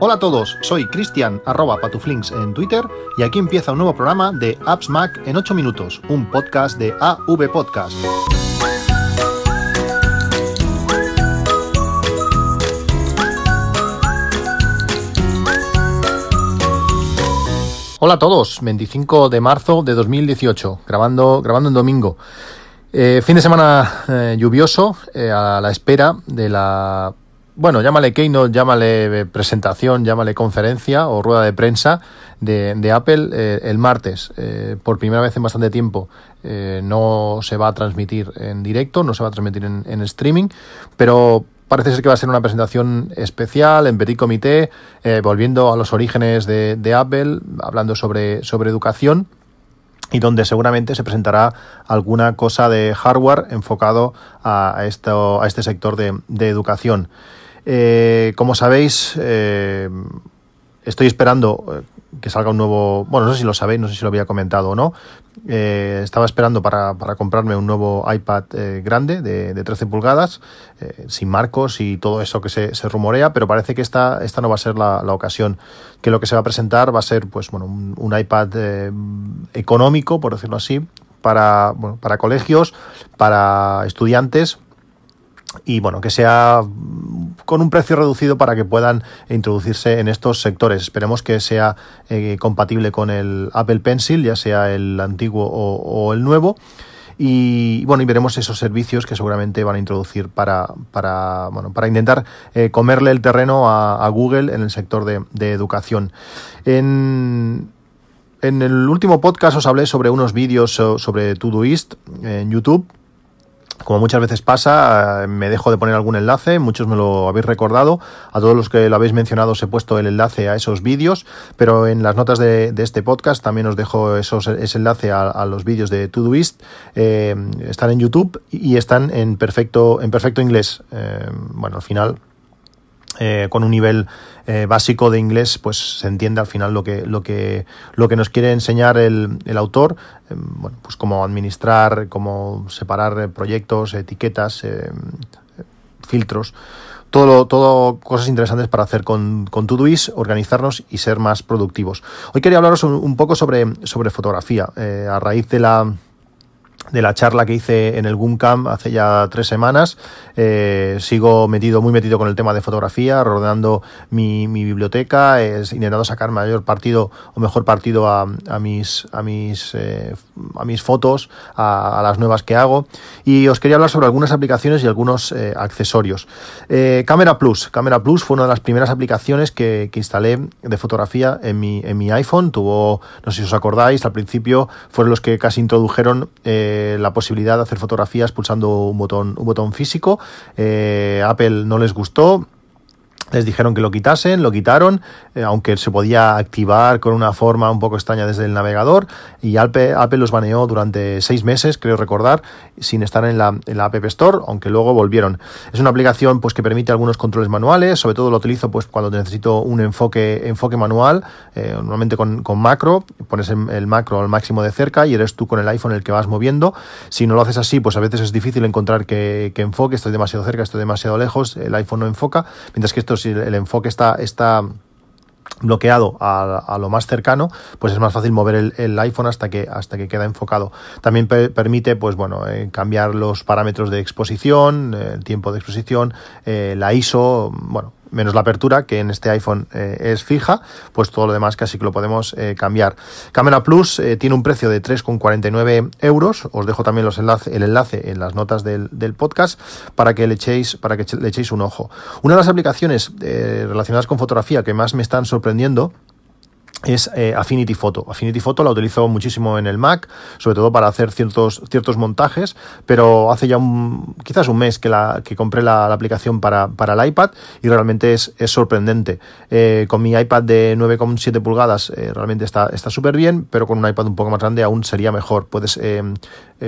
Hola a todos, soy Cristian arroba patuflinks en Twitter y aquí empieza un nuevo programa de Apps Mac en 8 minutos, un podcast de AV Podcast. Hola a todos, 25 de marzo de 2018, grabando, grabando en domingo. Eh, fin de semana eh, lluvioso, eh, a la espera de la bueno, llámale keynote, llámale presentación, llámale conferencia o rueda de prensa de, Apple eh, el martes. Eh, por primera vez en bastante tiempo eh, no se va a transmitir en directo, no se va a transmitir en, streaming, pero parece ser que va a ser una presentación especial en petit comité, volviendo a los orígenes de, Apple, hablando sobre, sobre educación y donde seguramente se presentará alguna cosa de hardware enfocado a, esto, a este sector de, de educación. Eh, como sabéis, eh, estoy esperando eh, que salga un nuevo. Bueno, no sé si lo sabéis, no sé si lo había comentado o no. estaba esperando para, comprarme un nuevo iPad grande de, 13 pulgadas, sin marcos y todo eso que se, rumorea, pero parece que esta, esta no va a ser la, ocasión. Que lo que se va a presentar va a ser pues, bueno, un, iPad económico, por decirlo así, para, para colegios, para estudiantes y bueno, que sea con un precio reducido para que puedan introducirse en estos sectores. Esperemos que sea eh, compatible con el Apple Pencil, ya sea el antiguo o, el nuevo. Y bueno, y veremos esos servicios que seguramente van a introducir para, para, bueno, para intentar eh, comerle el terreno a, Google en el sector de, de educación. En, en el último podcast os hablé sobre unos vídeos sobre Todoist en YouTube como muchas veces pasa, me dejo de poner algún enlace, muchos me lo habéis recordado, a todos los que lo habéis mencionado os he puesto el enlace a esos vídeos, pero en las notas de, este podcast también os dejo esos, ese enlace a, los vídeos de Todoist, eh, están en YouTube y están en perfecto, en perfecto inglés. Eh, bueno, al final eh, con un nivel eh, básico de inglés, pues se entiende al final lo que, lo que, lo que nos quiere enseñar el, el autor, eh, bueno, pues cómo administrar, cómo separar proyectos, etiquetas, filtros. Todo, todo cosas interesantes para hacer con, con Todoist, organizarnos y ser más productivos. Hoy quería hablaros un, poco sobre, sobre fotografía. a raíz de la, de la charla que hice en el Camp hace ya tres semanas. Eh, sigo metido, muy metido con el tema de fotografía, rodeando mi, biblioteca, es, intentando sacar mayor partido o mejor partido a, mis, a, mis, eh, a mis fotos, a, las nuevas que hago. Y os quería hablar sobre algunas aplicaciones y algunos eh, accesorios. Camera Plus. Camera Plus fue una de las primeras aplicaciones que, que, instalé de fotografía en mi, en mi iPhone. Tuvo, no sé si os acordáis, al principio fueron los que casi introdujeron la posibilidad de hacer fotografías pulsando un botón, un botón físico. Eh, Apple no les gustó les dijeron que lo quitasen, lo quitaron, eh, aunque se podía activar con una forma un poco extraña desde el navegador. Y Apple, los baneó durante seis meses, creo recordar, sin estar en la, en la App Store, aunque luego volvieron. Es una aplicación pues, que permite algunos controles manuales, sobre todo lo utilizo pues, cuando necesito un enfoque, enfoque manual, eh, normalmente con, macro, pones el, macro al máximo de cerca y eres tú con el iPhone el que vas moviendo. Si no lo haces así, pues a veces es difícil encontrar que, que enfoque, estoy demasiado cerca, estoy demasiado lejos, el iPhone no enfoca, mientras que esto si el enfoque está, está bloqueado a, lo más cercano, pues es más fácil mover el, iPhone hasta que, hasta que queda enfocado. También permite, pues bueno, eh, cambiar los parámetros de exposición, eh, el tiempo de exposición, eh, la ISO, bueno, menos la apertura, que en este iPhone eh, es fija, pues todo lo demás casi que lo podemos eh, cambiar. Camera Plus eh, tiene un precio de 3,49 euros. Os dejo también los el enlace en las notas del, podcast para que le echéis, para que le echéis un ojo. Una de las aplicaciones relacionadas con fotografía que más me están sorprendiendo es eh, Affinity Photo. Affinity Photo la utilizo muchísimo en el Mac, sobre todo para hacer ciertos, ciertos montajes, pero hace ya un, quizás un mes que, la, que compré la, aplicación para, para, el iPad y realmente es, es sorprendente. Eh, con mi iPad de 9,7 pulgadas eh, realmente está súper bien, pero con un iPad un poco más grande aún sería mejor. Puedes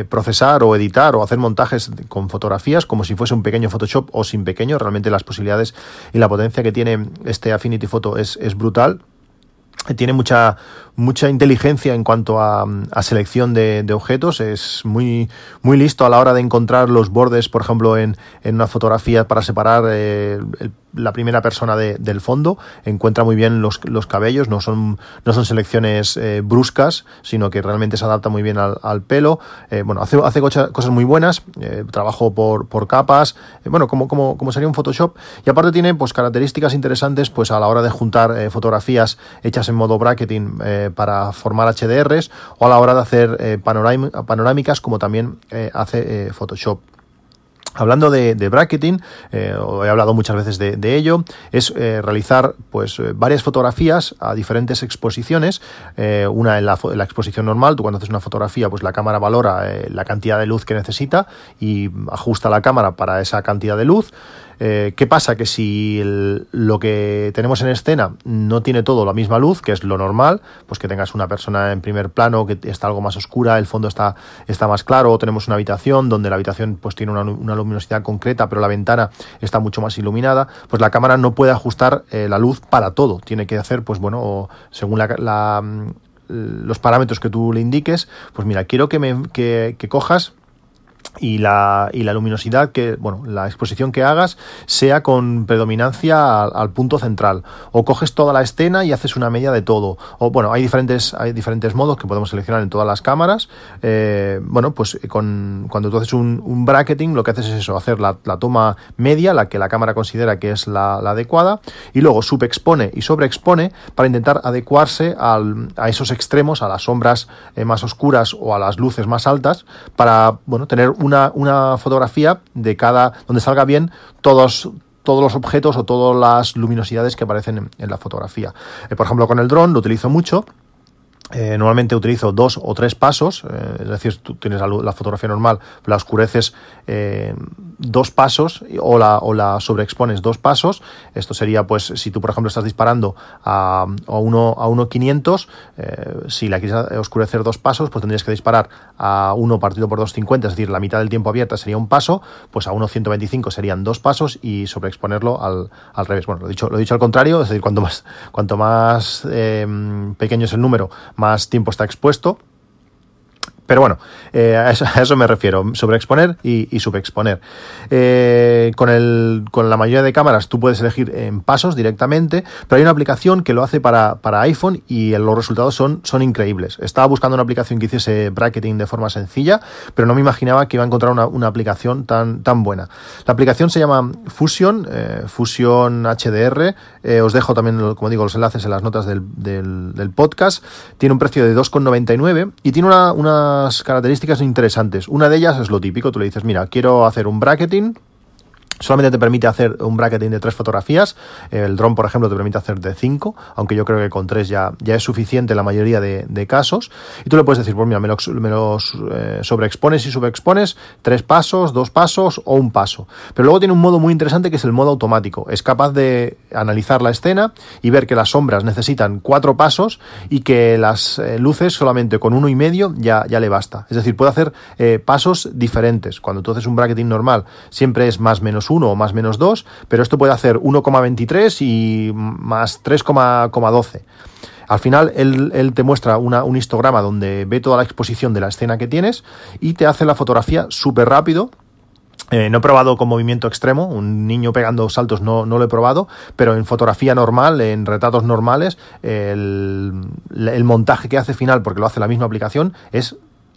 procesar o editar o hacer montajes con fotografías como si fuese un pequeño Photoshop o sin pequeño. Realmente las posibilidades y la potencia que tiene este Affinity Photo es, es brutal tiene mucha, mucha inteligencia en cuanto a, selección de, objetos, es muy, muy listo a la hora de encontrar los bordes, por ejemplo, en, en una fotografía para separar eh, la primera persona del fondo, encuentra muy bien los, los, cabellos, no son, no son selecciones eh, bruscas, sino que realmente se adapta muy bien al, pelo. Eh, bueno, hace, hace cosas muy buenas, eh, trabajo por, por capas, bueno, como sería un Photoshop, y aparte tiene pues características interesantes pues a la hora de juntar fotografías hechas en modo bracketing para formar HDRs o a la hora de hacer panorámicas como también hace Photoshop. Hablando de, bracketing, eh, he hablado muchas veces de, ello, es eh, realizar pues eh, varias fotografías a diferentes exposiciones. una en la, la, exposición normal, tú cuando haces una fotografía, pues la cámara valora la cantidad de luz que necesita y ajusta la cámara para esa cantidad de luz. Eh, ¿Qué pasa? Que si lo que tenemos en escena no tiene todo la misma luz, que es lo normal, pues que tengas una persona en primer plano que está algo más oscura, el fondo está, está más claro, o tenemos una habitación donde la habitación pues tiene una, luminosidad concreta, pero la ventana está mucho más iluminada, pues la cámara no puede ajustar eh, la luz para todo. Tiene que hacer, pues bueno, según la, los parámetros que tú le indiques, pues mira, quiero que, me, que cojas y la, y la luminosidad que, bueno, la exposición que hagas sea con predominancia al, punto central. O coges toda la escena y haces una media de todo. O bueno, hay diferentes, hay diferentes modos que podemos seleccionar en todas las cámaras. Eh, bueno, pues con, cuando tú haces un, bracketing, lo que haces es eso, hacer la, la, toma media, la que la cámara considera que es la, la adecuada, y luego subexpone y sobreexpone para intentar adecuarse al, a esos extremos, a las sombras eh, más oscuras o a las luces más altas, para bueno, tener una, una fotografía de cada, donde salga bien todos, todos los objetos o todas las luminosidades que aparecen en, la fotografía. Eh, por ejemplo, con el dron lo utilizo mucho eh, normalmente utilizo dos o tres pasos, eh, es decir, tú tienes la, fotografía normal, la oscureces eh, dos pasos o la, o la sobreexpones dos pasos. Esto sería, pues, si tú, por ejemplo, estás disparando a, a 1 a 1.500, si la quieres oscurecer dos pasos, pues tendrías que disparar a 1 partido por 2.50, es decir, la mitad del tiempo abierta sería un paso, pues a 1.125 serían dos pasos y sobreexponerlo al, al revés. Bueno, lo he, dicho, lo he dicho al contrario, es decir, cuanto más, cuanto más pequeño es el número, más tiempo está expuesto. Pero bueno, eh, a, eso, me refiero, sobreexponer y, y subexponer. Eh, con, el, con la mayoría de cámaras tú puedes elegir en pasos directamente, pero hay una aplicación que lo hace para, para iPhone y los resultados son, son increíbles. Estaba buscando una aplicación que hiciese bracketing de forma sencilla, pero no me imaginaba que iba a encontrar una, una aplicación tan, tan buena. La aplicación se llama Fusion, eh, Fusion HDR. os dejo también, como digo, los enlaces en las notas del, del, podcast. Tiene un precio de 2,99 y tiene una características interesantes. Una de ellas es lo típico, tú le dices, mira, quiero hacer un bracketing Solamente te permite hacer un bracketing de tres fotografías. El drone, por ejemplo, te permite hacer de cinco, aunque yo creo que con tres ya, ya es suficiente en la mayoría de, casos. Y tú le puedes decir, pues mira, me los, eh, sobreexpones y subexpones tres pasos, dos pasos o un paso. Pero luego tiene un modo muy interesante que es el modo automático. Es capaz de analizar la escena y ver que las sombras necesitan cuatro pasos y que las eh, luces solamente con uno y medio ya, ya le basta. Es decir, puede hacer eh, pasos diferentes. Cuando tú haces un bracketing normal, siempre es más menos 1 o más menos 2, pero esto puede hacer 1,23 y más 3,12. Al final, él, te muestra un histograma donde ve toda la exposición de la escena que tienes y te hace la fotografía súper rápido. Eh, no he probado con movimiento extremo, un niño pegando saltos no, no, lo he probado, pero en fotografía normal, en retratos normales, el montaje que hace final, porque lo hace la misma aplicación, es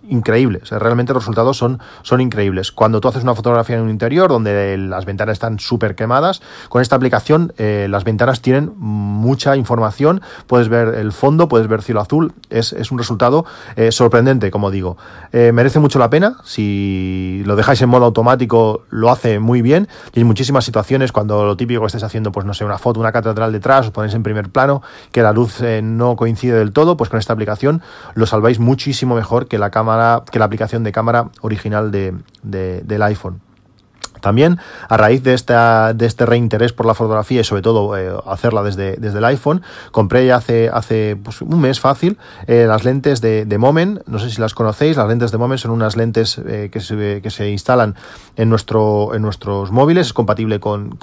increíble. realmente los resultados son, son increíbles. Cuando tú haces una fotografía en un interior donde las ventanas están súper quemadas, con esta aplicación eh, las ventanas tienen mucha información. Puedes ver el fondo, puedes ver cielo azul. Es, un resultado eh, sorprendente, como digo. Eh, merece mucho la pena. Si lo dejáis en modo automático, lo hace muy bien. Y hay muchísimas situaciones cuando lo típico que estés haciendo, pues no sé, una foto, una catedral detrás, os ponéis en primer plano, que la luz no coincide del todo, pues con esta aplicación lo salváis muchísimo mejor que la cámara que la aplicación de cámara original de, del iPhone. También, a raíz de, de este reinterés por la fotografía y sobre todo eh, hacerla desde, el iPhone, compré hace, hace pues, un mes fácil eh, las lentes de, de, Moment. No sé si las conocéis. Las lentes de Moment son unas lentes eh, que, se, instalan en, nuestro, en nuestros móviles. Es compatible con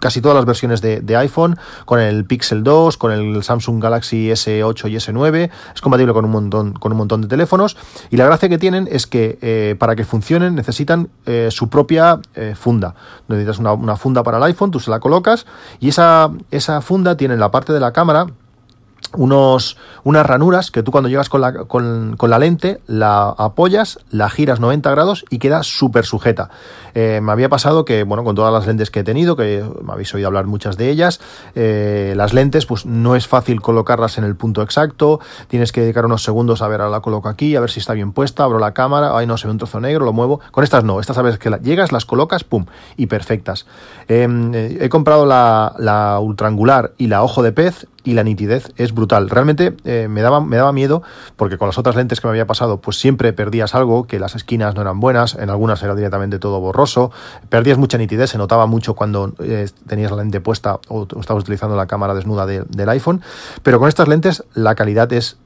casi todas las versiones de, iPhone, con el Pixel 2, con el Samsung Galaxy S8 y S9, es compatible con un montón, con un montón de teléfonos, y la gracia que tienen es que eh, para que funcionen necesitan eh, su propia eh, funda. Necesitas una, una, funda para el iPhone, tú se la colocas, y esa, esa funda tiene en la parte de la cámara unos, unas ranuras que tú cuando llegas con la, con, con la lente la apoyas, la giras 90 grados y queda súper sujeta. Eh, me había pasado que, bueno, con todas las lentes que he tenido, que me habéis oído hablar muchas de ellas, eh, las lentes pues no es fácil colocarlas en el punto exacto, tienes que dedicar unos segundos a ver, ahora la coloco aquí, a ver si está bien puesta, abro la cámara, ay no, se ve un trozo negro, lo muevo. Con estas no, estas sabes que llegas, las colocas, pum, y perfectas. Em, eh, he comprado la, la ultrangular y la ojo de pez y la nitidez es brutal. Realmente eh, me, daba, me daba miedo porque con las otras lentes que me había pasado, pues siempre perdías algo, que las esquinas no eran buenas, en algunas era directamente todo borroso, perdías mucha nitidez, se notaba mucho cuando eh, tenías la lente puesta o, estabas utilizando la cámara desnuda del iPhone, pero con estas lentes la calidad es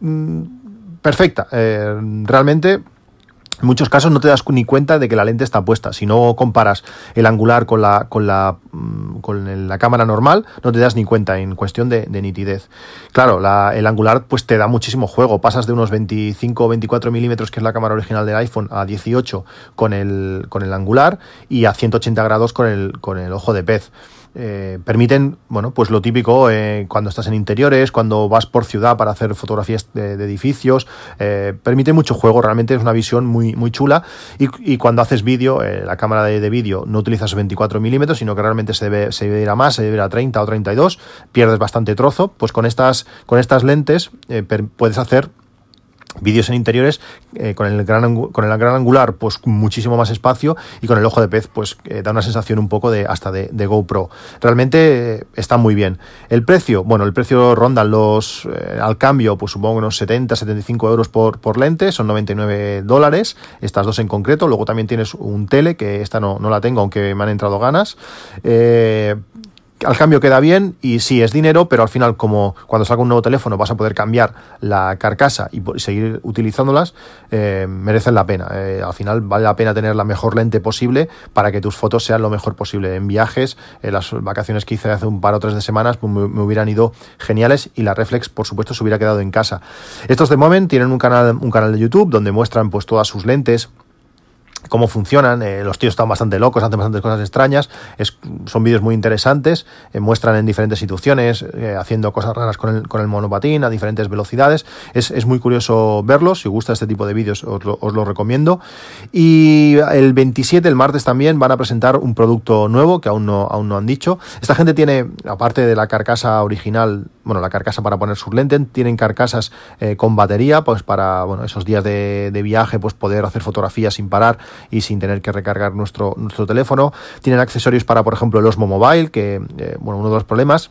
mm, perfecta. Eh, realmente en muchos casos no te das ni cuenta de que la lente está puesta. Si no comparas el angular con la, con la, mm, con la cámara normal, no te das ni cuenta en cuestión de, nitidez. Claro, el angular pues te da muchísimo juego. Pasas de unos 25 o 24 milímetros, que es la cámara original del iPhone, a 18 con el, con el angular y a 180 grados con el, con el ojo de pez. Eh, permiten, bueno, pues lo típico eh, cuando estás en interiores, cuando vas por ciudad para hacer fotografías de, edificios, eh, permite mucho juego, realmente es una visión muy, muy chula. Y, cuando haces vídeo, la cámara de, vídeo no utilizas 24 milímetros, sino que realmente se debe, se debe más, se debe ir a 30 o 32, pierdes bastante trozo, pues con estas, con estas lentes puedes hacer vídeos en interiores eh, con, el gran, con el gran angular pues muchísimo más espacio y con el ojo de pez pues eh, da una sensación un poco de hasta de, GoPro. Realmente eh, está muy bien. El precio bueno el precio ronda los al cambio pues supongo unos 70 75 euros por, por lente son 99 dólares estas dos en concreto. Luego también tienes un tele que esta no, no la tengo aunque me han entrado ganas al cambio queda bien y sí es dinero, pero al final como cuando salga un nuevo teléfono vas a poder cambiar la carcasa y seguir utilizándolas, eh, merecen la pena. Eh, al final vale la pena tener la mejor lente posible para que tus fotos sean lo mejor posible. En viajes, en las vacaciones que hice hace un par o tres de semanas, pues me, hubieran ido geniales y la reflex, por supuesto, se hubiera quedado en casa. Estos de Moment tienen un canal, un canal de YouTube donde muestran pues todas sus lentes cómo funcionan. Eh, los tíos están bastante locos, hacen bastantes cosas extrañas. Son vídeos muy interesantes. Eh, muestran en diferentes situaciones, eh, haciendo cosas raras con el, con el monopatín a diferentes velocidades. Es, es, muy curioso verlos. Si gusta este tipo de vídeos, os lo, os lo, recomiendo. Y el 27, el martes también, van a presentar un producto nuevo que aún no, aún no han dicho. Esta gente tiene, aparte de la carcasa original, bueno, la carcasa para poner sus lentes, tienen carcasas con batería, pues para bueno, esos días de, de viaje, pues poder hacer fotografías sin parar y sin tener que recargar nuestro, nuestro teléfono. Tienen accesorios para, por ejemplo, el Osmo Mobile, que, eh, bueno, uno de los problemas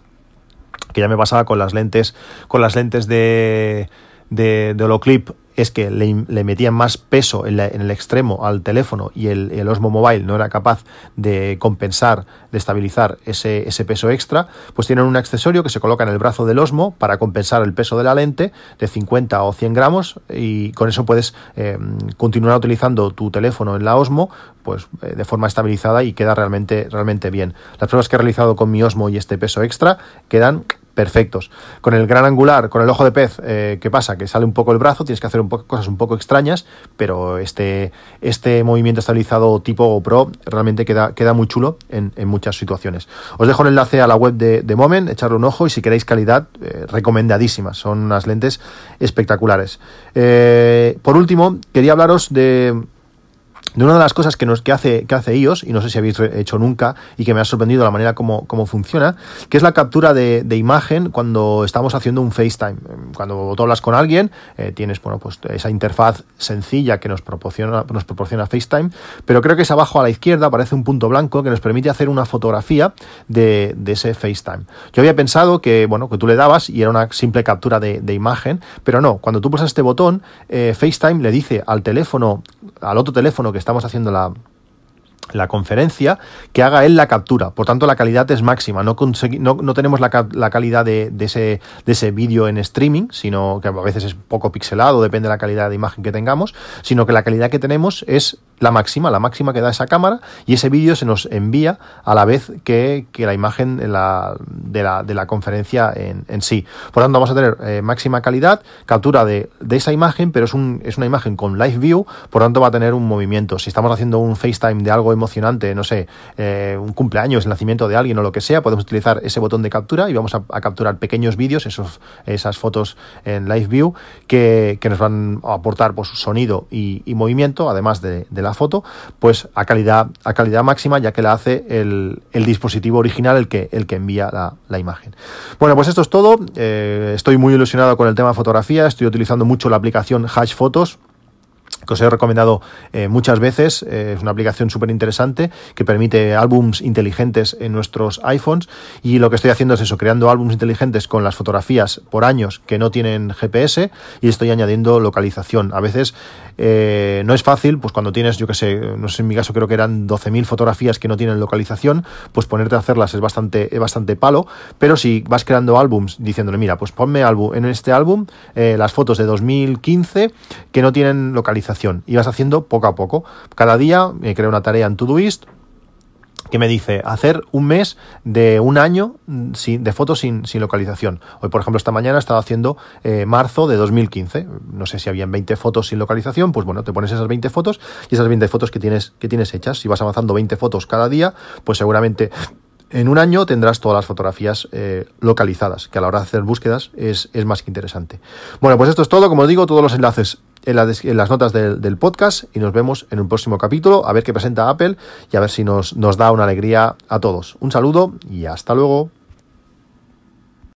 que ya me pasaba con las lentes, con las lentes de, de, de Holoclip es que le, metían más peso en, el extremo al teléfono y el, Osmo Mobile no era capaz de compensar, de estabilizar ese, ese, peso extra, pues tienen un accesorio que se coloca en el brazo del Osmo para compensar el peso de la lente de 50 o 100 gramos y con eso puedes eh, continuar utilizando tu teléfono en la Osmo pues eh, de forma estabilizada y queda realmente, realmente bien. Las pruebas que he realizado con mi Osmo y este peso extra quedan perfectos. Con el gran angular, con el ojo de pez, eh, ¿qué pasa? Que sale un poco el brazo, tienes que hacer un poco, cosas un poco extrañas, pero este, este movimiento estabilizado tipo GoPro realmente queda, queda muy chulo en, muchas situaciones. Os dejo el enlace a la web de, de Moment, echarle un ojo y si queréis calidad, eh, recomendadísimas. Son unas lentes espectaculares. Eh, por último, quería hablaros de de una de las cosas que, nos, que, hace, que hace iOS, y no sé si habéis hecho nunca, y que me ha sorprendido la manera como, funciona, que es la captura de, imagen cuando estamos haciendo un FaceTime. Cuando tú hablas con alguien, eh, tienes bueno, pues esa interfaz sencilla que nos proporciona, nos proporciona FaceTime, pero creo que es abajo a la izquierda, aparece un punto blanco que nos permite hacer una fotografía de, ese FaceTime. Yo había pensado que, bueno, que tú le dabas y era una simple captura de, imagen, pero no, cuando tú pulsas este botón, eh, FaceTime le dice al teléfono, al otro teléfono que estamos haciendo la, la conferencia que haga él la captura. Por tanto, la calidad es máxima. No, no, tenemos la, calidad de, ese, de ese vídeo en streaming, sino que a veces es poco pixelado, depende de la calidad de imagen que tengamos, sino que la calidad que tenemos es la máxima, la máxima que da esa cámara, y ese vídeo se nos envía a la vez que, la imagen de, la, de, la, conferencia en, sí. Por tanto, vamos a tener eh, máxima calidad, captura de, esa imagen, pero es, un, es una imagen con live view, por tanto va a tener un movimiento. Si estamos haciendo un FaceTime de algo emocionante, no sé, eh, un cumpleaños, el nacimiento de alguien o lo que sea, podemos utilizar ese botón de captura y vamos a, capturar pequeños vídeos, esos, esas fotos en live view, que, nos van a aportar pues, sonido y, movimiento, además de, la foto, pues a calidad, a calidad máxima, ya que la hace el, dispositivo original el que, el que envía la, imagen. Bueno, pues esto es todo. Eh, estoy muy ilusionado con el tema de fotografía, estoy utilizando mucho la aplicación Hash Photos que os he recomendado eh, muchas veces. Eh, es una aplicación súper interesante que permite álbums inteligentes en nuestros iPhones y lo que estoy haciendo es eso, creando álbums inteligentes con las fotografías por años que no tienen GPS y estoy añadiendo localización. A veces eh, no es fácil, pues cuando tienes, yo que sé, no sé, en mi caso creo que eran 12.000 fotografías que no tienen localización, pues ponerte a hacerlas es bastante, es bastante palo, pero si vas creando álbums diciéndole, mira, pues ponme álbum, en este álbum las fotos de 2015 que no tienen localización y vas haciendo poco a poco. Cada día me creo una tarea en Todoist que me dice hacer un mes de un año mm, sin, de fotos sin, localización. Hoy, por ejemplo, esta mañana estaba haciendo eh, marzo de 2015. No sé si habían 20 fotos sin localización, pues bueno, te pones esas 20 fotos y esas 20 fotos que tienes, que tienes hechas. Si vas avanzando 20 fotos cada día, pues seguramente en un año tendrás todas las fotografías eh, localizadas, que a la hora de hacer búsquedas es, es, más que interesante. Bueno, pues esto es todo. Como os digo, todos los enlaces en, las notas del, podcast y nos vemos en un próximo capítulo a ver qué presenta Apple y a ver si nos, nos da una alegría a todos. Un saludo y hasta luego.